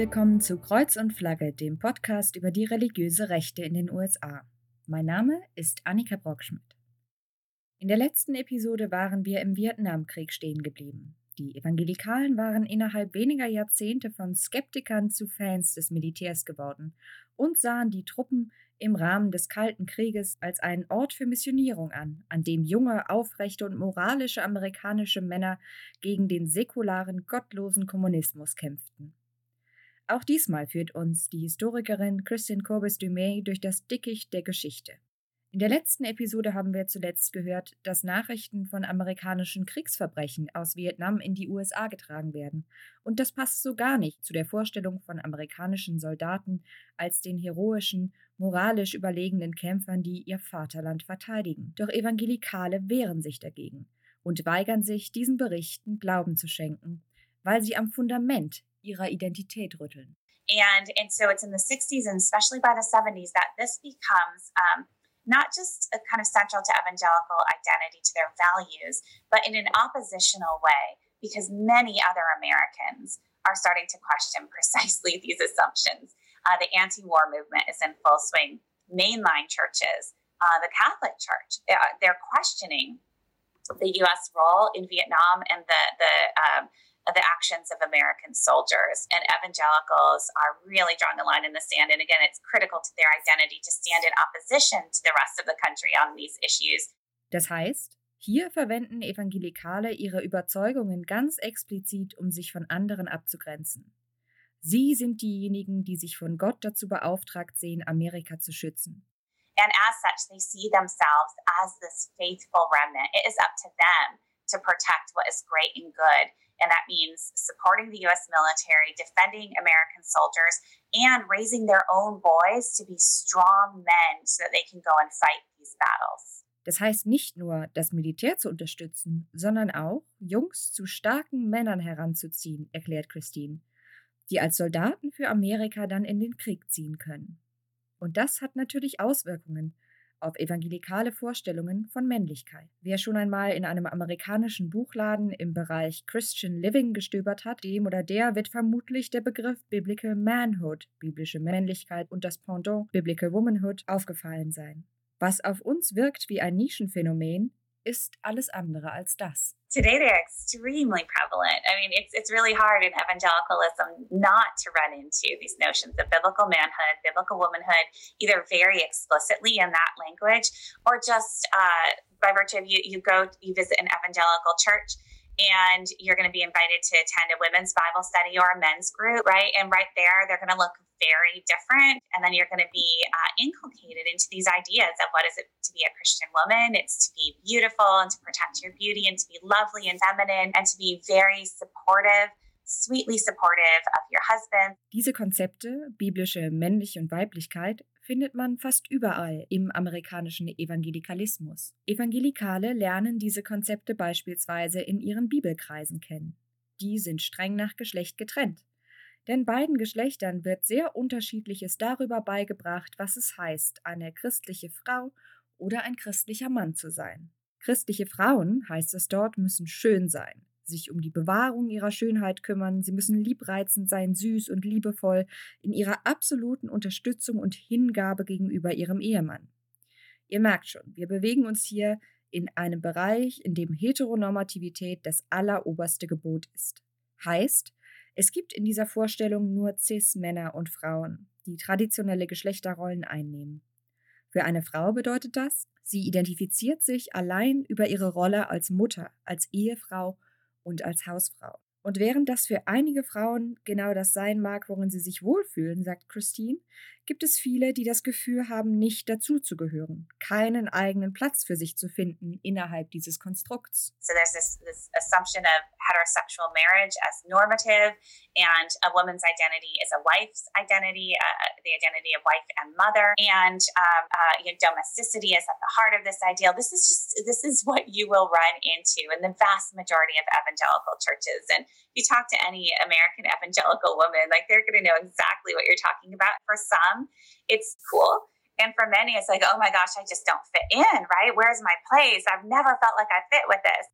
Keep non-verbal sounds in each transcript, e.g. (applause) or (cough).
Willkommen zu Kreuz und Flagge, dem Podcast über die religiöse Rechte in den USA. Mein Name ist Annika Brockschmidt. In der letzten Episode waren wir im Vietnamkrieg stehen geblieben. Die Evangelikalen waren innerhalb weniger Jahrzehnte von Skeptikern zu Fans des Militärs geworden und sahen die Truppen im Rahmen des Kalten Krieges als einen Ort für Missionierung an, an dem junge, aufrechte und moralische amerikanische Männer gegen den säkularen, gottlosen Kommunismus kämpften. Auch diesmal führt uns die Historikerin Christine Corbis-Dumay durch das Dickicht der Geschichte. In der letzten Episode haben wir zuletzt gehört, dass Nachrichten von amerikanischen Kriegsverbrechen aus Vietnam in die USA getragen werden. Und das passt so gar nicht zu der Vorstellung von amerikanischen Soldaten als den heroischen, moralisch überlegenen Kämpfern, die ihr Vaterland verteidigen. Doch Evangelikale wehren sich dagegen und weigern sich, diesen Berichten Glauben zu schenken, weil sie am Fundament ihrer Identität rütteln. And, and so it's in the 60s and especially by the 70s that this becomes um not just a kind of central to evangelical identity, to their values, but in an oppositional way, because many other Americans are starting to question precisely (laughs) these assumptions. Uh, the anti war movement is in full swing. Mainline churches, uh, the Catholic Church, they're questioning the U.S. role in Vietnam and the, the um, the actions of American soldiers. And evangelicals are really drawing a line in the sand. And again, it's critical to their identity to stand in opposition to the rest of the country on these issues. Das heißt, hier verwenden Evangelikale ihre Überzeugungen ganz explizit, um sich von anderen abzugrenzen. Sie sind diejenigen, die sich von Gott dazu beauftragt sehen, Amerika zu schützen. And as such, they see themselves as this faithful remnant. It is up to them to protect what is great and good. And that means supporting the US military, defending American soldiers, and raising their own boys to be strong men so that they can go and fight these battles. Das heißt nicht nur, das Militär zu unterstützen, sondern auch, Jungs zu starken Männern heranzuziehen, erklärt Christine, die als Soldaten für Amerika dann in den Krieg ziehen können. Und das hat natürlich Auswirkungen auf evangelikale Vorstellungen von Männlichkeit. Wer schon einmal in einem amerikanischen Buchladen im Bereich Christian Living gestöbert hat, dem oder der wird vermutlich der Begriff Biblical Manhood, biblische Männlichkeit und das Pendant Biblical Womanhood aufgefallen sein. Was auf uns wirkt wie ein Nischenphänomen, ist alles andere als das. Today they're extremely prevalent. I mean, it's it's really hard in evangelicalism not to run into these notions of biblical manhood, biblical womanhood, either very explicitly in that language, or just uh, by virtue of you you go you visit an evangelical church and you're going to be invited to attend a women's Bible study or a men's group, right? And right there, they're going to look very different. And then you're going to be uh, inculcated into these ideas of what is it to be a Christian woman? It's to be beautiful and to protect your beauty and to be lovely and feminine and to be very supportive. Sweetly supportive of your husband. Diese Konzepte, biblische Männliche und Weiblichkeit, findet man fast überall im amerikanischen Evangelikalismus. Evangelikale lernen diese Konzepte beispielsweise in ihren Bibelkreisen kennen. Die sind streng nach Geschlecht getrennt. Denn beiden Geschlechtern wird sehr unterschiedliches darüber beigebracht, was es heißt, eine christliche Frau oder ein christlicher Mann zu sein. Christliche Frauen, heißt es dort, müssen schön sein, sich um die Bewahrung ihrer Schönheit kümmern, sie müssen liebreizend sein, süß und liebevoll, in ihrer absoluten Unterstützung und Hingabe gegenüber ihrem Ehemann. Ihr merkt schon, wir bewegen uns hier in einem Bereich, in dem Heteronormativität das alleroberste Gebot ist. Heißt, es gibt in dieser Vorstellung nur Cis-Männer und Frauen, die traditionelle Geschlechterrollen einnehmen. Für eine Frau bedeutet das, sie identifiziert sich allein über ihre Rolle als Mutter, als Ehefrau und als Hausfrau. Und während das für einige Frauen genau das sein mag, worin sie sich wohlfühlen, sagt Christine, gibt es viele, die das Gefühl haben, nicht dazuzugehören, keinen eigenen Platz für sich zu finden innerhalb dieses Konstrukts. So there's this, this assumption of heterosexual marriage as normative and a woman's identity is a wife's identity, uh, the identity of wife and mother, and um, uh, you know, domesticity is at the heart of this ideal. This is just this is what you will run into in the vast majority of evangelical churches. And if you talk to any American evangelical woman, like they're going to know exactly what you're talking about. For some, it's cool. And for many, it's like, oh my gosh, I just don't fit in, right? Where's my place? I've never felt like I fit with this.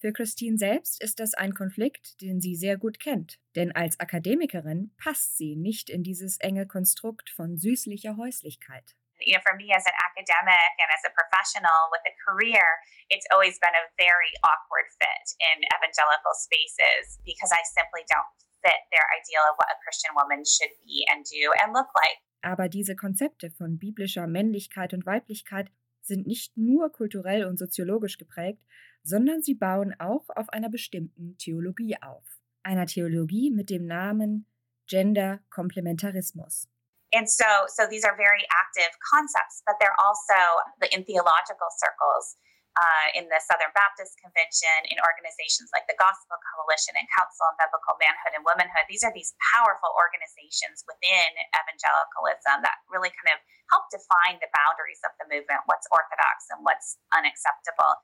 Für Christine selbst ist das ein Konflikt, den sie sehr gut kennt, denn als Akademikerin passt sie nicht in dieses enge Konstrukt von süßlicher Häuslichkeit. you know, for me as an academic and as a professional with a career, it's always been a very awkward fit in evangelical spaces because I simply don't fit their ideal of what a Christian woman should be and do and look like. Aber diese Konzepte von biblischer Männlichkeit und Weiblichkeit sind nicht nur kulturell und soziologisch geprägt, sondern sie bauen auch auf einer bestimmten Theologie auf. Einer Theologie mit dem Namen Gender Komplementarismus. And so, so these are very active concepts, but they're also in theological circles uh, in the Southern Baptist Convention, in organizations like the Gospel Coalition and Council on Biblical Manhood and Womanhood. These are these powerful organizations within evangelicalism that really kind of help define the boundaries of the movement, what's orthodox and what's unacceptable.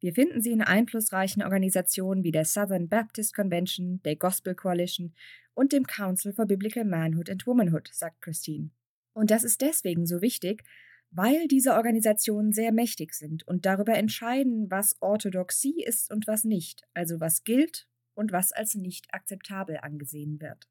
Wir finden sie in einflussreichen Organisationen wie der Southern Baptist Convention, der Gospel Coalition und dem Council for Biblical Manhood and Womanhood, sagt Christine. Und das ist deswegen so wichtig, weil diese Organisationen sehr mächtig sind und darüber entscheiden, was Orthodoxie ist und was nicht, also was gilt und was als nicht akzeptabel angesehen wird.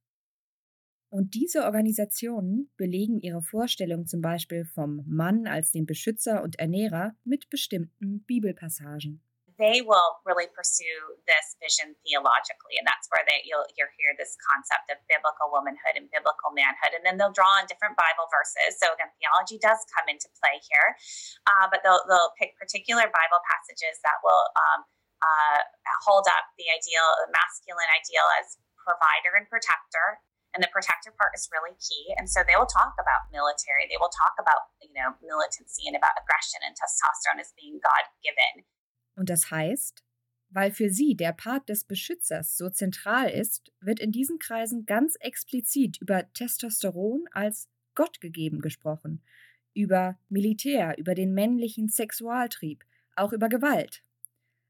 Und diese Organisationen belegen ihre Vorstellung zum Beispiel vom Mann als dem Beschützer und Ernährer mit bestimmten Bibelpassagen. They will really pursue this vision theologically, and that's where they, you'll, you'll hear this concept of biblical womanhood and biblical manhood, and then they'll draw on different Bible verses. So again, theology does come into play here, uh, but they'll, they'll pick particular Bible passages that will um, uh, hold up the ideal, the masculine ideal as provider and protector, and the protector part is really key. And so they will talk about military. They will talk about you know militancy and about aggression and testosterone as being god given und das heißt weil für sie der Part des Beschützers so zentral ist, wird in diesen Kreisen ganz explizit über Testosteron als Gott gegeben gesprochen, über Militär, über den männlichen Sexualtrieb, auch über Gewalt.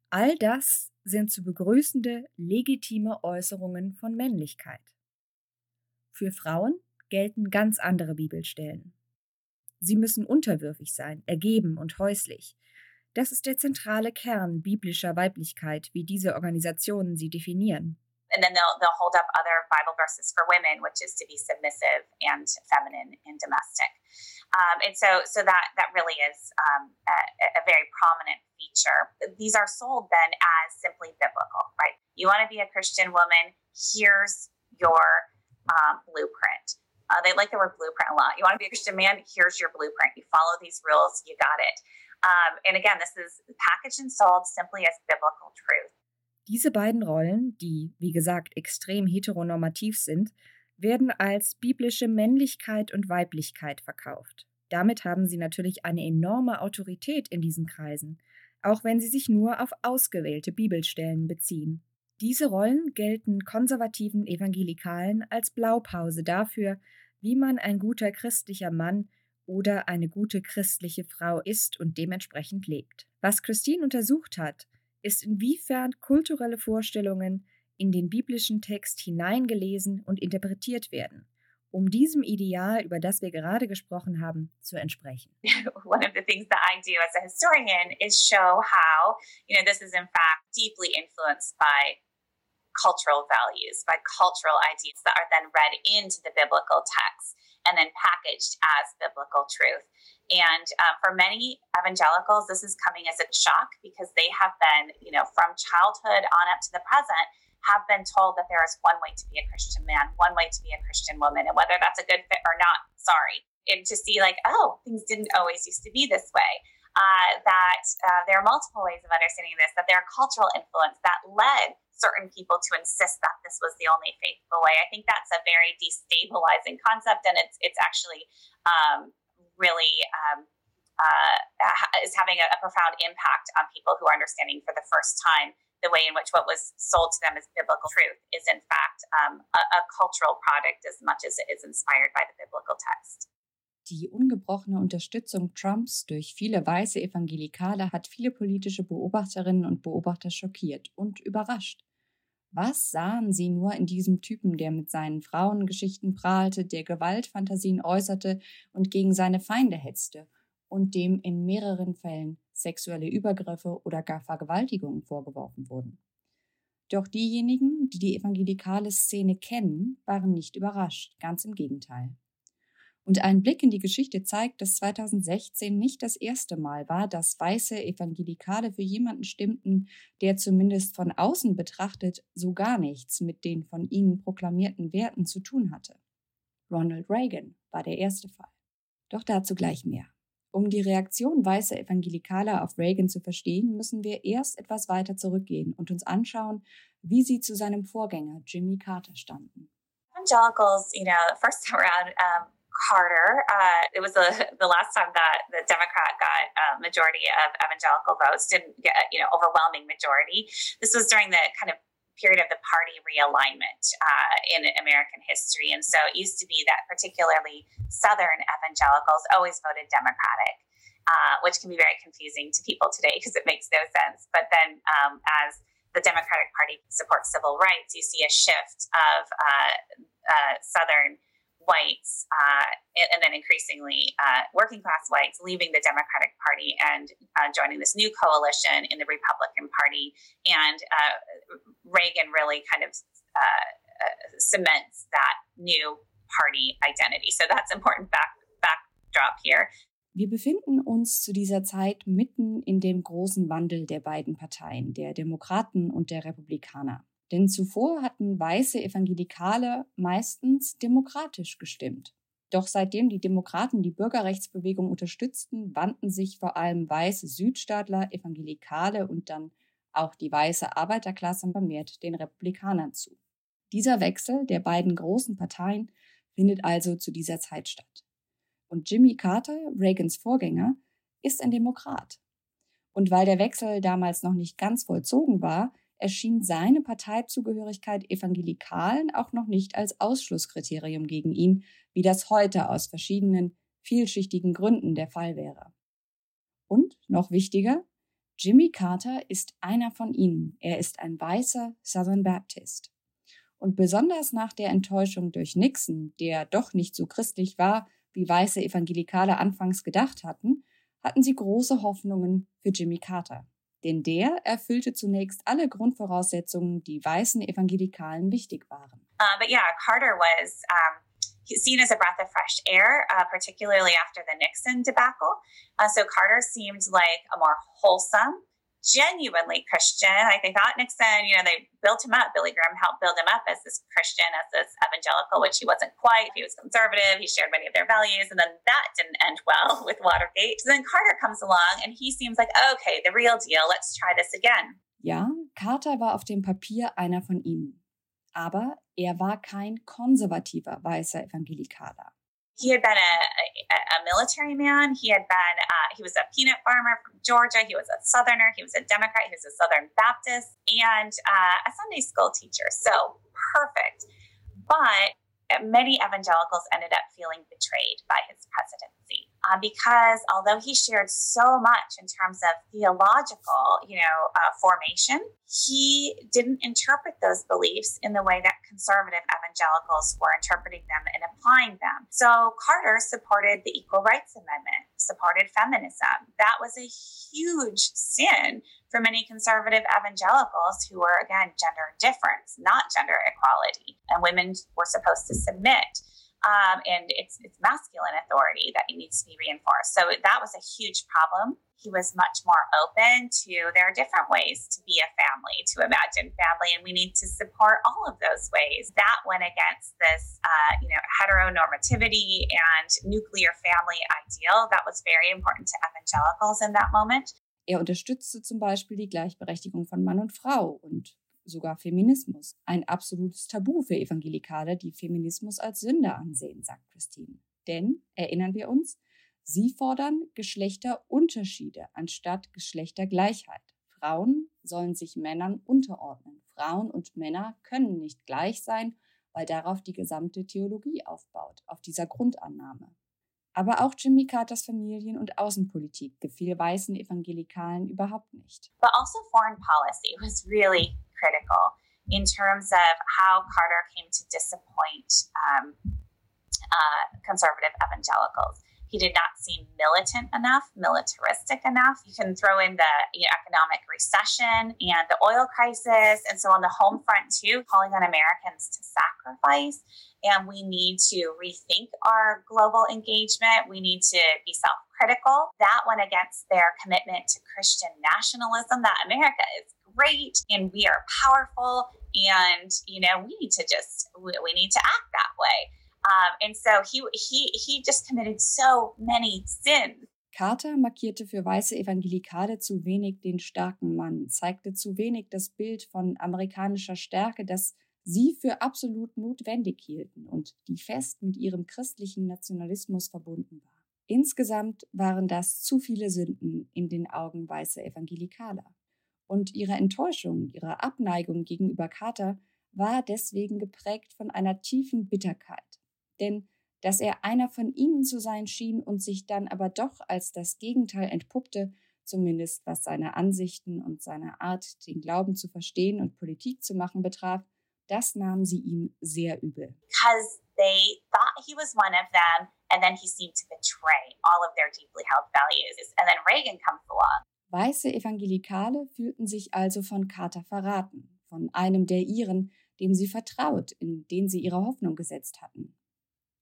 All das sind zu begrüßende, legitime Äußerungen von Männlichkeit. Für Frauen gelten ganz andere Bibelstellen. Sie müssen unterwürfig sein, ergeben und häuslich. Das ist der zentrale Kern biblischer Weiblichkeit, wie diese Organisationen sie definieren. And then they'll, they'll hold up other Bible verses for women, which is to be submissive and feminine and domestic. Um, and so, so that, that really is um, a, a very prominent feature. These are sold then as simply biblical, right? You want to be a Christian woman, here's your um, blueprint. Uh, they like the word blueprint a lot. You want to be a Christian man? Here's your blueprint. You follow these rules, you got it. Um, and again, this is packaged and sold simply as biblical truth. Diese beiden Rollen, die, wie gesagt, extrem heteronormativ sind, werden als biblische Männlichkeit und Weiblichkeit verkauft. Damit haben sie natürlich eine enorme Autorität in diesen Kreisen, auch wenn sie sich nur auf ausgewählte Bibelstellen beziehen. Diese Rollen gelten konservativen Evangelikalen als Blaupause dafür, wie man ein guter christlicher Mann oder eine gute christliche Frau ist und dementsprechend lebt. Was Christine untersucht hat, ist inwiefern kulturelle Vorstellungen in den biblischen Text hineingelesen und interpretiert werden, um diesem Ideal, über das wir gerade gesprochen haben, zu entsprechen. (laughs) One of the things that I do as a historian is show how, you know, this is in fact deeply influenced by cultural values, by cultural ideas that are then read into the biblical text and then packaged as biblical truth. And um, for many evangelicals, this is coming as a shock because they have been, you know, from childhood on up to the present, have been told that there is one way to be a Christian man, one way to be a Christian woman, and whether that's a good fit or not, sorry. And to see, like, oh, things didn't always used to be this way. Uh, that uh, there are multiple ways of understanding this, that there are cultural influence that led certain people to insist that this was the only faithful way. I think that's a very destabilizing concept, and it's it's actually um, really um, uh, is having a, a, profound impact on people who are understanding for the first time the way in which what was sold to them as biblical truth is in fact um, a, a cultural product as much as it is inspired by the biblical text. Die ungebrochene Unterstützung Trumps durch viele weiße Evangelikale hat viele politische Beobachterinnen und Beobachter schockiert und überrascht. Was sahen sie nur in diesem Typen, der mit seinen Frauengeschichten prahlte, der Gewaltfantasien äußerte und gegen seine Feinde hetzte und dem in mehreren Fällen sexuelle Übergriffe oder gar Vergewaltigungen vorgeworfen wurden. Doch diejenigen, die die evangelikale Szene kennen, waren nicht überrascht, ganz im Gegenteil. Und ein Blick in die Geschichte zeigt, dass 2016 nicht das erste Mal war, dass weiße Evangelikale für jemanden stimmten, der zumindest von außen betrachtet so gar nichts mit den von ihnen proklamierten Werten zu tun hatte. Ronald Reagan war der erste Fall. Doch dazu gleich mehr. Um die Reaktion weißer Evangelikaler auf Reagan zu verstehen, müssen wir erst etwas weiter zurückgehen und uns anschauen, wie sie zu seinem Vorgänger Jimmy Carter standen. Evangelicals, you know, first around, um, Carter, uh, it was (laughs) the, last time that the Democrat got a majority of evangelical votes, didn't get, you know, overwhelming majority. This was during the kind of period of the party realignment uh, in American history. And so it used to be that particularly Southern evangelicals always voted Democratic, uh, which can be very confusing to people today (laughs) because it makes no sense. But then um, as the Democratic Party supports civil rights, you see a shift of uh, uh Southern whites, uh, and, and, then increasingly uh, working class whites, leaving the Democratic Party and uh, joining this new coalition in the Republican Party. And uh, Reagan really kind of uh, uh, cements that new party identity. So that's important back, backdrop here. Wir befinden uns zu dieser Zeit mitten in dem großen Wandel der beiden Parteien, der Demokraten und der Republikaner. Denn zuvor hatten weiße Evangelikale meistens demokratisch gestimmt. Doch seitdem die Demokraten die Bürgerrechtsbewegung unterstützten, wandten sich vor allem weiße Südstaatler, Evangelikale und dann auch die weiße Arbeiterklasse vermehrt den Republikanern zu. Dieser Wechsel der beiden großen Parteien findet also zu dieser Zeit statt. Und Jimmy Carter, Reagans Vorgänger, ist ein Demokrat. Und weil der Wechsel damals noch nicht ganz vollzogen war, erschien seine Parteizugehörigkeit Evangelikalen auch noch nicht als Ausschlusskriterium gegen ihn, wie das heute aus verschiedenen, vielschichtigen Gründen der Fall wäre. Und, noch wichtiger, Jimmy Carter ist einer von ihnen. Er ist ein weißer Southern Baptist. Und besonders nach der Enttäuschung durch Nixon, der doch nicht so christlich war, wie weiße Evangelikale anfangs gedacht hatten, hatten sie große Hoffnungen für Jimmy Carter. Denn der erfüllte zunächst alle Grundvoraussetzungen, die weißen Evangelikalen wichtig waren. Uh, but yeah, Carter was um, seen as a breath of fresh air, uh, particularly after the Nixon debacle. Uh, so Carter seemed like a more wholesome, genuinely Christian. Like they thought Nixon, you know, they built him up. Billy Graham helped build him up as this Christian, as this evangelical, which he wasn't quite. He was conservative. He shared many of their values. And then that didn't end well (laughs) with Watergate. So then Carter comes along and he seems like, okay, the real deal. Let's try this again. Ja, Carter war auf dem Papier einer von ihnen. Aber er war kein konservativer weißer Evangelikaler. He had been a, a, a military man. He had been, uh, he was a peanut farmer from Georgia. He was a Southerner. He was a Democrat. He was a Southern Baptist and uh, a Sunday school teacher. So perfect. But many evangelicals ended up feeling betrayed by his presidency uh, because although he shared so much in terms of theological, you know, uh, formation, he didn't interpret those beliefs in the way that conservative evangelicals were interpreting them and applying them. So Carter supported the Equal Rights Amendment, supported feminism. That was a huge sin for many conservative evangelicals who were, again, gender difference, not gender equality. And women were supposed to submit. Um, and it's, it's masculine authority that needs to be reinforced. So that was a huge problem. He was much more open to there are different ways to be a family, to imagine family, and we need to support all of those ways. That went against this, uh, you know, heteronormativity and nuclear family ideal that was very important to evangelicals in that moment. Er unterstützte zum Beispiel die Gleichberechtigung von Mann und Frau und sogar Feminismus. Ein absolutes Tabu für Evangelikale, die Feminismus als Sünde ansehen, sagt Christine. Denn, erinnern wir uns, sie fordern Geschlechterunterschiede anstatt Geschlechtergleichheit. Frauen sollen sich Männern unterordnen. Frauen und Männer können nicht gleich sein, weil darauf die gesamte Theologie aufbaut, auf dieser Grundannahme. Aber auch Jimmy Carters Familien- und Außenpolitik gefiel weißen Evangelikalen überhaupt nicht. But also foreign policy was really critical in terms of how Carter came to disappoint um, uh, conservative evangelicals. He did not seem militant enough, militaristic enough. You can throw in the you know, economic recession and the oil crisis. And so on the home front, too, calling on Americans to sacrifice. And we need to rethink our global engagement. We need to be self critical. That went against their commitment to Christian nationalism, that America is great and we are powerful. And, you know, we need to just, we, need to act that way. Um, and so he, he, he just committed so many sins. Carter markierte für weiße Evangelikale zu wenig den starken Mann, zeigte zu wenig das Bild von amerikanischer Stärke, das sie für absolut notwendig hielten und die fest mit ihrem christlichen Nationalismus verbunden war. Insgesamt waren das zu viele Sünden in den Augen weißer Evangelikaler. Und ihre Enttäuschung, ihre Abneigung gegenüber Carter war deswegen geprägt von einer tiefen Bitterkeit. Denn dass er einer von ihnen zu sein schien und sich dann aber doch als das Gegenteil entpuppte, zumindest was seine Ansichten und seine Art, den Glauben zu verstehen und Politik zu machen betraf, das nahmen sie ihm sehr übel. Because they thought he was one of them and then he seemed to betray all of their deeply held values. And then Reagan comes along. Weiße Evangelikale fühlten sich also von Carter verraten, von einem der ihren, dem sie vertraut, in den sie ihre Hoffnung gesetzt hatten.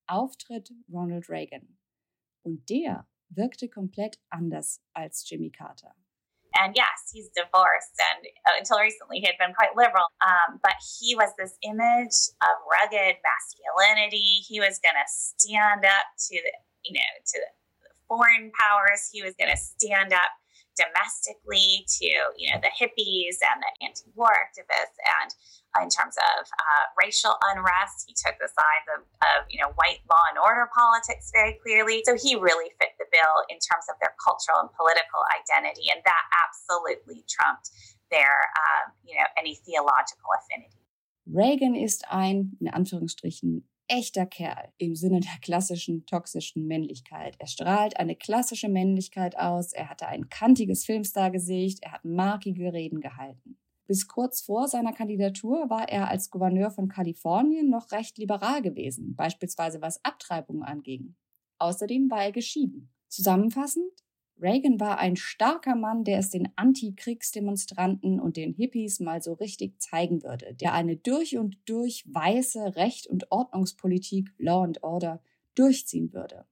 Auftritt Ronald Reagan. Und der wirkte komplett anders als Jimmy Carter. And yes, he's divorced, and uh, until recently he had been quite liberal. Um, but he was this image of rugged masculinity. He was going to stand up to the, you know, to the foreign powers. He was going to stand up domestically to, you know, the hippies and the anti-war activists, and in terms of uh, racial unrest. He took the sides of, of, you know, white law and order politics very clearly. So he really fit the bill in terms of their cultural and political identity, and that absolutely trumped their, uh, you know, any theological affinity. Reagan ist ein, in Anführungsstrichen, echter Kerl im Sinne der klassischen toxischen Männlichkeit. Er strahlt eine klassische Männlichkeit aus, er hatte ein kantiges Filmstar-Gesicht, er hat markige Reden gehalten. Bis kurz vor seiner Kandidatur war er als Gouverneur von Kalifornien noch recht liberal gewesen, beispielsweise was Abtreibungen anging. Außerdem war er geschieden. Zusammenfassend, Reagan war ein starker Mann, der es den Antikriegsdemonstranten und den Hippies mal so richtig zeigen würde, der eine durch und durch weiße Recht- und Ordnungspolitik, Law and Order, durchziehen würde.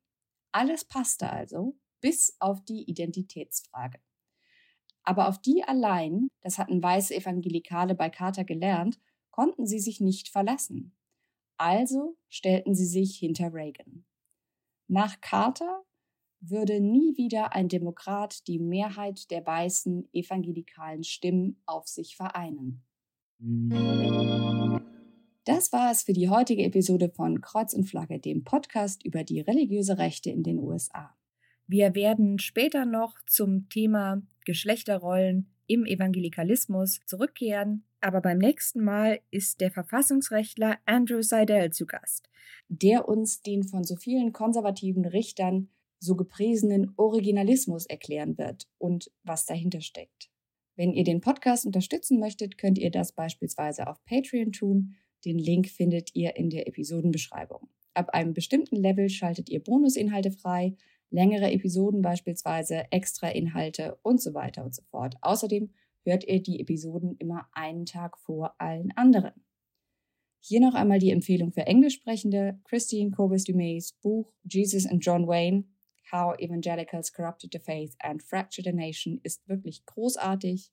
Alles passte also, bis auf die Identitätsfrage. Aber auf die allein, das hatten weiße Evangelikale bei Carter gelernt, konnten sie sich nicht verlassen. Also stellten sie sich hinter Reagan. Nach Carter würde nie wieder ein Demokrat die Mehrheit der weißen evangelikalen Stimmen auf sich vereinen. Das war es für die heutige Episode von Kreuz und Flagge, dem Podcast über die religiöse Rechte in den USA. Wir werden später noch zum Thema Geschlechterrollen im Evangelikalismus zurückkehren, aber beim nächsten Mal ist der Verfassungsrechtler Andrew Seidel zu Gast, der uns den von so vielen konservativen Richtern so gepriesenen Originalismus erklären wird und was dahinter steckt. Wenn ihr den Podcast unterstützen möchtet, könnt ihr das beispielsweise auf Patreon tun. Den Link findet ihr in der Episodenbeschreibung. Ab einem bestimmten Level schaltet ihr Bonusinhalte frei, längere Episoden beispielsweise, extra Inhalte und so weiter und so fort. Außerdem hört ihr die Episoden immer einen Tag vor allen anderen. Hier noch einmal die Empfehlung für Englischsprechende. Christine Corbis Dumays Buch Jesus and John Wayne, How Evangelicals Corrupted the Faith and Fractured a Nation ist wirklich großartig.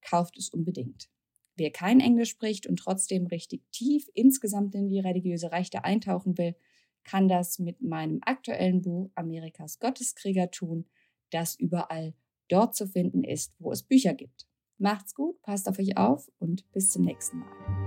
Kauft es unbedingt. Wer kein Englisch spricht und trotzdem richtig tief insgesamt in die religiöse Rechte eintauchen will, kann das mit meinem aktuellen Buch Amerikas Gotteskrieger tun, das überall dort zu finden ist, wo es Bücher gibt. Macht's gut, passt auf euch auf und bis zum nächsten Mal.